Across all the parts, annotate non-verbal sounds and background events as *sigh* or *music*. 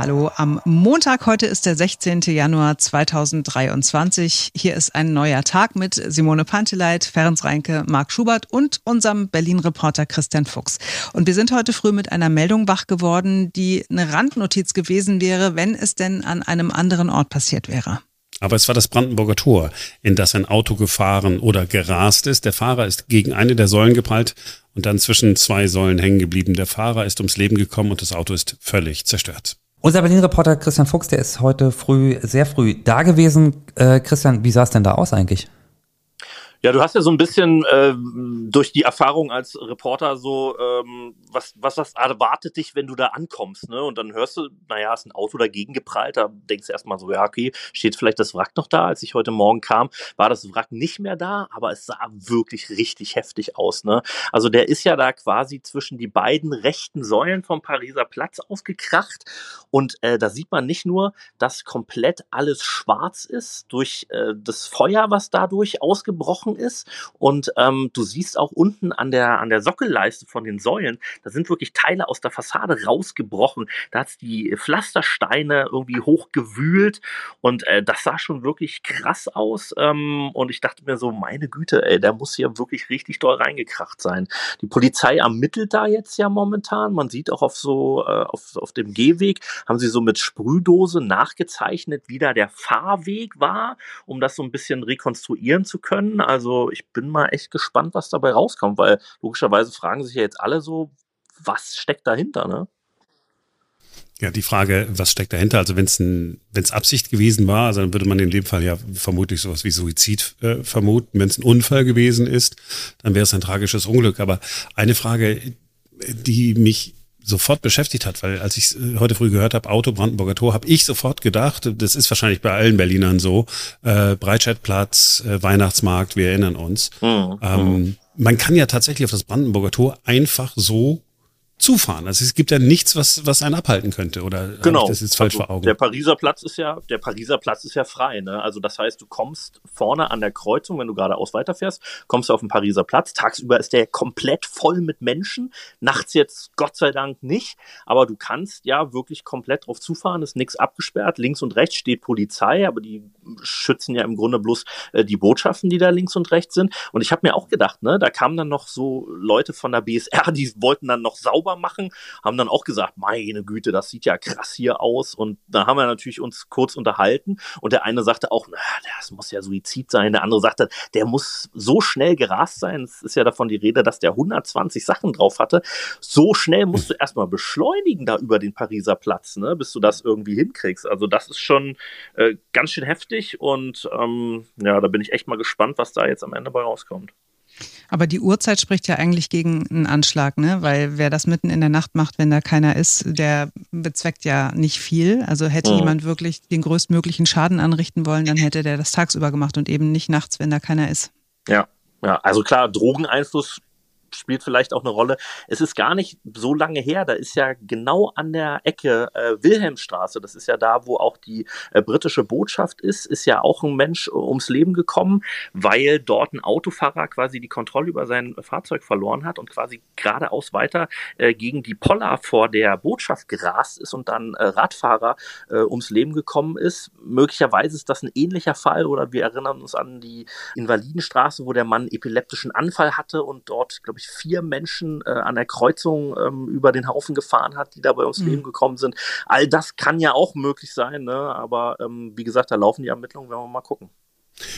Hallo, am Montag, heute ist der 16. Januar 2023. Hier ist ein neuer Tag mit Simone Panteleit, Ferenc Reinke, Marc Schubert und unserem Berlin-Reporter Christian Fuchs. Und wir sind heute früh mit einer Meldung wach geworden, die eine Randnotiz gewesen wäre, wenn es denn an einem anderen Ort passiert wäre. Aber es war das Brandenburger Tor, in das ein Auto gefahren oder gerast ist. Der Fahrer ist gegen eine der Säulen geprallt und dann zwischen zwei Säulen hängen geblieben. Der Fahrer ist ums Leben gekommen und das Auto ist völlig zerstört. Unser Berlin-Reporter Christian Fuchs, der ist heute früh, sehr früh da gewesen. Äh, Christian, wie sah es denn da aus eigentlich? Ja, du hast ja so ein bisschen äh, durch die Erfahrung als Reporter so, ähm, was, was, was erwartet dich, wenn du da ankommst, ne? Und dann hörst du, naja, ist ein Auto dagegen geprallt, da denkst du erstmal so, ja, okay, steht vielleicht das Wrack noch da? Als ich heute Morgen kam, war das Wrack nicht mehr da, aber es sah wirklich richtig heftig aus, ne? Also der ist ja da quasi zwischen die beiden rechten Säulen vom Pariser Platz ausgekracht und äh, da sieht man nicht nur, dass komplett alles schwarz ist durch äh, das Feuer, was dadurch ausgebrochen gebrochen ist. Und ähm, du siehst auch unten an der, an der Sockelleiste von den Säulen, da sind wirklich Teile aus der Fassade rausgebrochen. Da hat die Pflastersteine irgendwie hochgewühlt und äh, das sah schon wirklich krass aus. Ähm, und ich dachte mir so, meine Güte, ey, der muss hier wirklich richtig doll reingekracht sein. Die Polizei ermittelt da jetzt ja momentan. Man sieht auch auf so, äh, auf, auf dem Gehweg, haben sie so mit Sprühdose nachgezeichnet, wie da der Fahrweg war, um das so ein bisschen rekonstruieren zu können. Also also ich bin mal echt gespannt, was dabei rauskommt, weil logischerweise fragen sich ja jetzt alle so, was steckt dahinter, ne? Ja, die Frage, was steckt dahinter? Also wenn es Absicht gewesen war, also dann würde man in dem Fall ja vermutlich sowas wie Suizid äh, vermuten. Wenn es ein Unfall gewesen ist, dann wäre es ein tragisches Unglück. Aber eine Frage, die mich sofort beschäftigt hat, weil als ich äh, heute früh gehört habe, Auto Brandenburger Tor, habe ich sofort gedacht, das ist wahrscheinlich bei allen Berlinern so, äh, Breitscheidplatz, äh, Weihnachtsmarkt, wir erinnern uns. Mhm. Ähm, man kann ja tatsächlich auf das Brandenburger Tor einfach so zufahren. Also es gibt ja nichts, was, was einen abhalten könnte, oder genau. das jetzt falsch also vor Augen? Der Pariser Platz ist ja, der Pariser Platz ist ja frei, ne? Also das heißt, du kommst vorne an der Kreuzung, wenn du geradeaus weiterfährst, kommst du auf den Pariser Platz. Tagsüber ist der komplett voll mit Menschen. Nachts jetzt Gott sei Dank nicht, aber du kannst ja wirklich komplett drauf zufahren, ist nichts abgesperrt. Links und rechts steht Polizei, aber die schützen ja im Grunde bloß äh, die Botschaften, die da links und rechts sind. Und ich habe mir auch gedacht, ne, da kamen dann noch so Leute von der BSR, die wollten dann noch sauber machen, haben dann auch gesagt, meine Güte, das sieht ja krass hier aus. Und da haben wir natürlich uns kurz unterhalten. Und der eine sagte auch, na, das muss ja Suizid sein. Der andere sagte, der muss so schnell gerast sein. Es ist ja davon die Rede, dass der 120 Sachen drauf hatte. So schnell musst du erstmal beschleunigen da über den Pariser Platz, ne, bis du das irgendwie hinkriegst. Also das ist schon äh, ganz schön heftig. Und ähm, ja, da bin ich echt mal gespannt, was da jetzt am Ende bei rauskommt. Aber die Uhrzeit spricht ja eigentlich gegen einen Anschlag, ne? Weil wer das mitten in der Nacht macht, wenn da keiner ist, der bezweckt ja nicht viel. Also hätte mhm. jemand wirklich den größtmöglichen Schaden anrichten wollen, dann hätte der das tagsüber gemacht und eben nicht nachts, wenn da keiner ist. Ja, ja, also klar, Drogeneinfluss spielt vielleicht auch eine Rolle. Es ist gar nicht so lange her, da ist ja genau an der Ecke äh, Wilhelmstraße, das ist ja da, wo auch die äh, britische Botschaft ist, ist ja auch ein Mensch äh, ums Leben gekommen, weil dort ein Autofahrer quasi die Kontrolle über sein Fahrzeug verloren hat und quasi geradeaus weiter äh, gegen die Poller vor der Botschaft gerast ist und dann äh, Radfahrer äh, ums Leben gekommen ist. Möglicherweise ist das ein ähnlicher Fall oder wir erinnern uns an die Invalidenstraße, wo der Mann epileptischen Anfall hatte und dort, glaube ich, vier Menschen äh, an der Kreuzung ähm, über den Haufen gefahren hat, die da bei uns mhm. Leben gekommen sind. All das kann ja auch möglich sein, ne? aber ähm, wie gesagt, da laufen die Ermittlungen, werden wir mal gucken.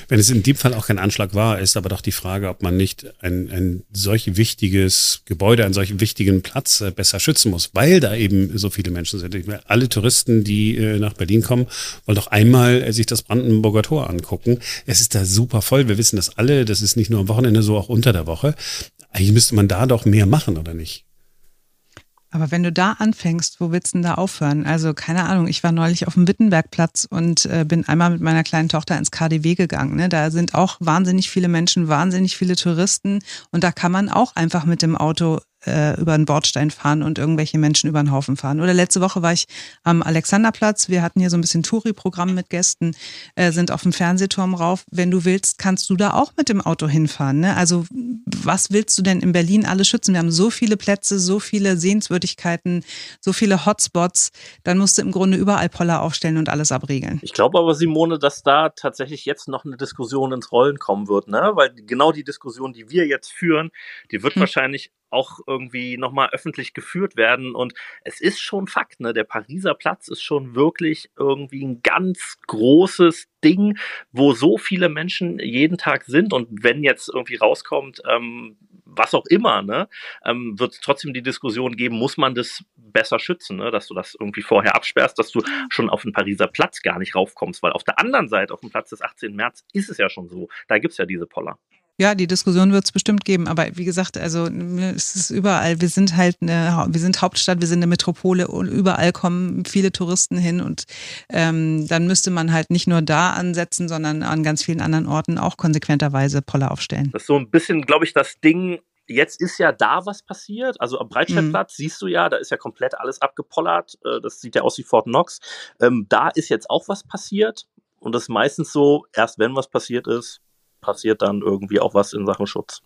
Wenn es in dem Fall auch kein Anschlag war, ist aber doch die Frage, ob man nicht ein, ein solch wichtiges Gebäude, einen solchen wichtigen Platz äh, besser schützen muss, weil da eben so viele Menschen sind. Alle Touristen, die äh, nach Berlin kommen, wollen doch einmal äh, sich das Brandenburger Tor angucken. Es ist da super voll. Wir wissen das alle. Das ist nicht nur am Wochenende so, auch unter der Woche. Eigentlich müsste man da doch mehr machen, oder nicht? Aber wenn du da anfängst, wo willst du denn da aufhören? Also keine Ahnung, ich war neulich auf dem Wittenbergplatz und äh, bin einmal mit meiner kleinen Tochter ins KDW gegangen. Ne? Da sind auch wahnsinnig viele Menschen, wahnsinnig viele Touristen und da kann man auch einfach mit dem Auto äh, über einen Bordstein fahren und irgendwelche Menschen über den Haufen fahren. Oder letzte Woche war ich am Alexanderplatz. Wir hatten hier so ein bisschen Touri-Programm mit Gästen, äh, sind auf dem Fernsehturm rauf. Wenn du willst, kannst du da auch mit dem Auto hinfahren. Ne? Also was willst du denn in Berlin alles schützen? Wir haben so viele Plätze, so viele Sehenswürdigkeiten, so viele Hotspots. Dann musst du im Grunde überall Poller aufstellen und alles abriegeln. Ich glaube aber, Simone, dass da tatsächlich jetzt noch eine Diskussion ins Rollen kommen wird, ne? Weil genau die Diskussion, die wir jetzt führen, die wird hm. wahrscheinlich auch irgendwie nochmal öffentlich geführt werden. Und es ist schon Fakt, ne? Der Pariser Platz ist schon wirklich irgendwie ein ganz großes Ding, wo so viele Menschen jeden Tag sind. Und wenn jetzt irgendwie rauskommt, ähm, was auch immer, ne, ähm, wird es trotzdem die Diskussion geben, muss man das besser schützen, ne? dass du das irgendwie vorher absperrst, dass du schon auf den Pariser Platz gar nicht raufkommst, weil auf der anderen Seite, auf dem Platz des 18. März, ist es ja schon so. Da gibt es ja diese Poller. Ja, die Diskussion wird es bestimmt geben, aber wie gesagt, also es ist überall. Wir sind halt eine, wir sind Hauptstadt, wir sind eine Metropole und überall kommen viele Touristen hin und ähm, dann müsste man halt nicht nur da ansetzen, sondern an ganz vielen anderen Orten auch konsequenterweise Poller aufstellen. Das ist so ein bisschen, glaube ich, das Ding. Jetzt ist ja da was passiert. Also am Breitscheidplatz mhm. siehst du ja, da ist ja komplett alles abgepollert. Äh, das sieht ja aus wie Fort Knox. Ähm, da ist jetzt auch was passiert. Und das ist meistens so, erst wenn was passiert ist, passiert dann irgendwie auch was in Sachen Schutz.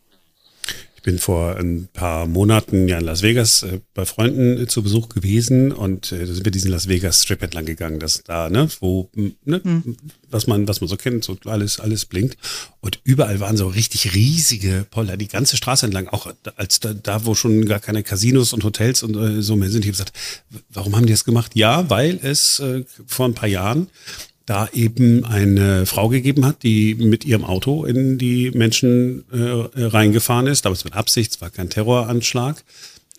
Ich bin vor ein paar Monaten ja in Las Vegas äh, bei Freunden äh, zu Besuch gewesen und äh, da sind wir diesen Las Vegas Strip entlang gegangen, das da, ne, wo, ne, hm. was man, was man so kennt, so alles, alles blinkt. Und überall waren so richtig riesige Poller, die ganze Straße entlang, auch als da, da wo schon gar keine Casinos und Hotels und äh, so mehr sind. Ich habe gesagt, warum haben die das gemacht? Ja, weil es äh, vor ein paar Jahren da eben eine Frau gegeben hat, die mit ihrem Auto in die Menschen äh, reingefahren ist. Damals mit Absicht, es war kein Terroranschlag.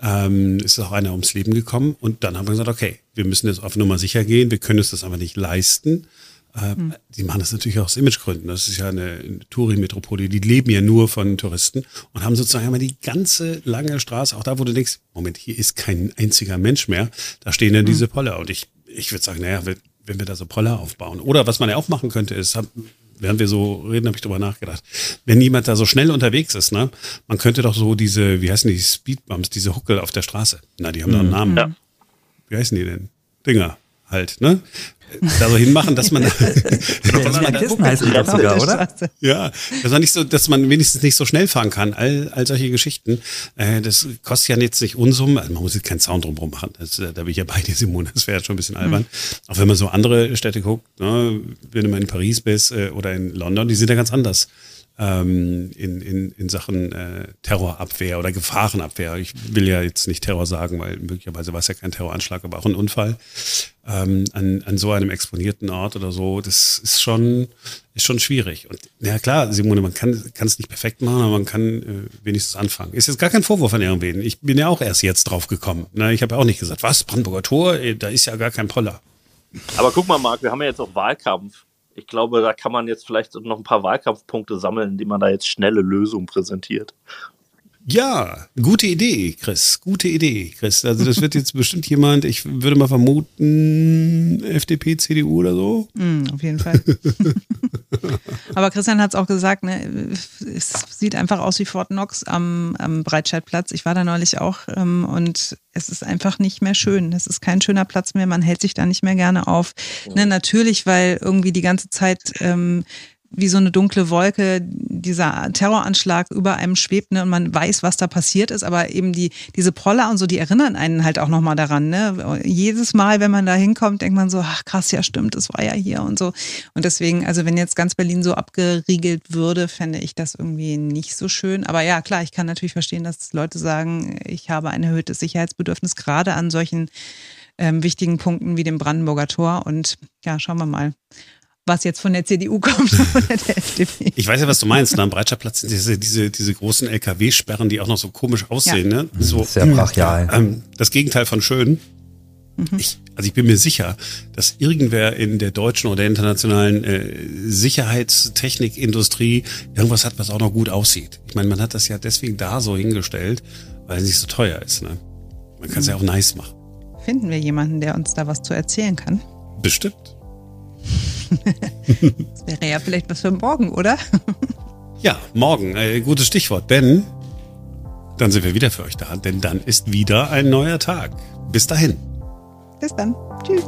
Ähm, ist auch einer ums Leben gekommen. Und dann haben wir gesagt, okay, wir müssen jetzt auf Nummer sicher gehen, wir können uns das aber nicht leisten. Äh, hm. Die machen das natürlich auch aus Imagegründen. Das ist ja eine, eine Touri-Metropole, die leben ja nur von Touristen und haben sozusagen einmal die ganze lange Straße, auch da, wo du denkst, Moment, hier ist kein einziger Mensch mehr, da stehen dann hm. diese Poller. Und ich, ich würde sagen, naja, wenn wir da so Poller aufbauen. Oder was man ja auch machen könnte, ist, während wir so reden, habe ich drüber nachgedacht. Wenn jemand da so schnell unterwegs ist, ne, man könnte doch so diese, wie heißen die, Speedbumps, diese Huckel auf der Straße. Na, die haben doch einen mhm. Namen. Ja. Wie heißen die denn? Dinger halt, ne? Da so hinmachen, dass man, *laughs* *laughs* dass man Kissen heißen die sogar, oder? Ja, das war nicht so, dass man wenigstens nicht so schnell fahren kann. All, all solche Geschichten. Äh, das kostet ja jetzt nicht Unsummen. Also man muss jetzt keinen Sound drumherum machen. Das, da bin ich ja bei dir, Simone. Das wäre schon ein bisschen albern. Mhm. Auch wenn man so andere Städte guckt, ne, wenn du mal in Paris bist äh, oder in London, die sind ja ganz anders ähm, in, in, in Sachen äh, Terrorabwehr oder Gefahrenabwehr. Ich will ja jetzt nicht Terror sagen, weil möglicherweise war es ja kein Terroranschlag, aber auch ein Unfall ähm, an, an so einem exponierten Ort oder so. Das ist schon, ist schon schwierig. Und ja klar, Simone, man kann es nicht perfekt machen, aber man kann äh, wenigstens anfangen. Ist jetzt gar kein Vorwurf an irgendwen. Ich bin ja auch erst jetzt drauf gekommen. Ne? Ich habe ja auch nicht gesagt, was, Brandenburger Tor, da ist ja gar kein Poller. Aber guck mal, Marc, wir haben ja jetzt auch Wahlkampf ich glaube, da kann man jetzt vielleicht noch ein paar Wahlkampfpunkte sammeln, indem man da jetzt schnelle Lösungen präsentiert. Ja, gute Idee, Chris. Gute Idee, Chris. Also das wird jetzt *laughs* bestimmt jemand, ich würde mal vermuten, FDP, CDU oder so. Mm, auf jeden Fall. *laughs* Aber Christian hat es auch gesagt, ne, es sieht einfach aus wie Fort Knox am, am Breitscheidplatz. Ich war da neulich auch ähm, und es ist einfach nicht mehr schön. Es ist kein schöner Platz mehr. Man hält sich da nicht mehr gerne auf. Ne, natürlich, weil irgendwie die ganze Zeit ähm, wie so eine dunkle Wolke dieser Terroranschlag über einem schwebt ne, und man weiß, was da passiert ist, aber eben die diese Poller und so, die erinnern einen halt auch nochmal daran. Ne? Jedes Mal, wenn man da hinkommt, denkt man so, ach krass, ja stimmt, das war ja hier und so. Und deswegen, also wenn jetzt ganz Berlin so abgeriegelt würde, fände ich das irgendwie nicht so schön. Aber ja, klar, ich kann natürlich verstehen, dass Leute sagen, ich habe ein erhöhtes Sicherheitsbedürfnis, gerade an solchen ähm, wichtigen Punkten wie dem Brandenburger Tor. Und ja, schauen wir mal was jetzt von der CDU *laughs* kommt *laughs* von der FDP. Ich weiß ja, was du meinst. Ne? Am Breitscheidplatz sind diese, diese, diese großen LKW-Sperren, die auch noch so komisch aussehen. Ja. Ne? So, Sehr brachial. Ähm, das Gegenteil von schön. Mhm. Ich, also ich bin mir sicher, dass irgendwer in der deutschen oder internationalen äh, Sicherheitstechnikindustrie irgendwas hat, was auch noch gut aussieht. Ich meine, man hat das ja deswegen da so hingestellt, weil es nicht so teuer ist. Ne? Man kann es mhm. ja auch nice machen. Finden wir jemanden, der uns da was zu erzählen kann? Bestimmt *laughs* das wäre ja vielleicht was für morgen, oder? *laughs* ja, morgen. Äh, gutes Stichwort. Ben, Dann sind wir wieder für euch da, denn dann ist wieder ein neuer Tag. Bis dahin. Bis dann. Tschüss.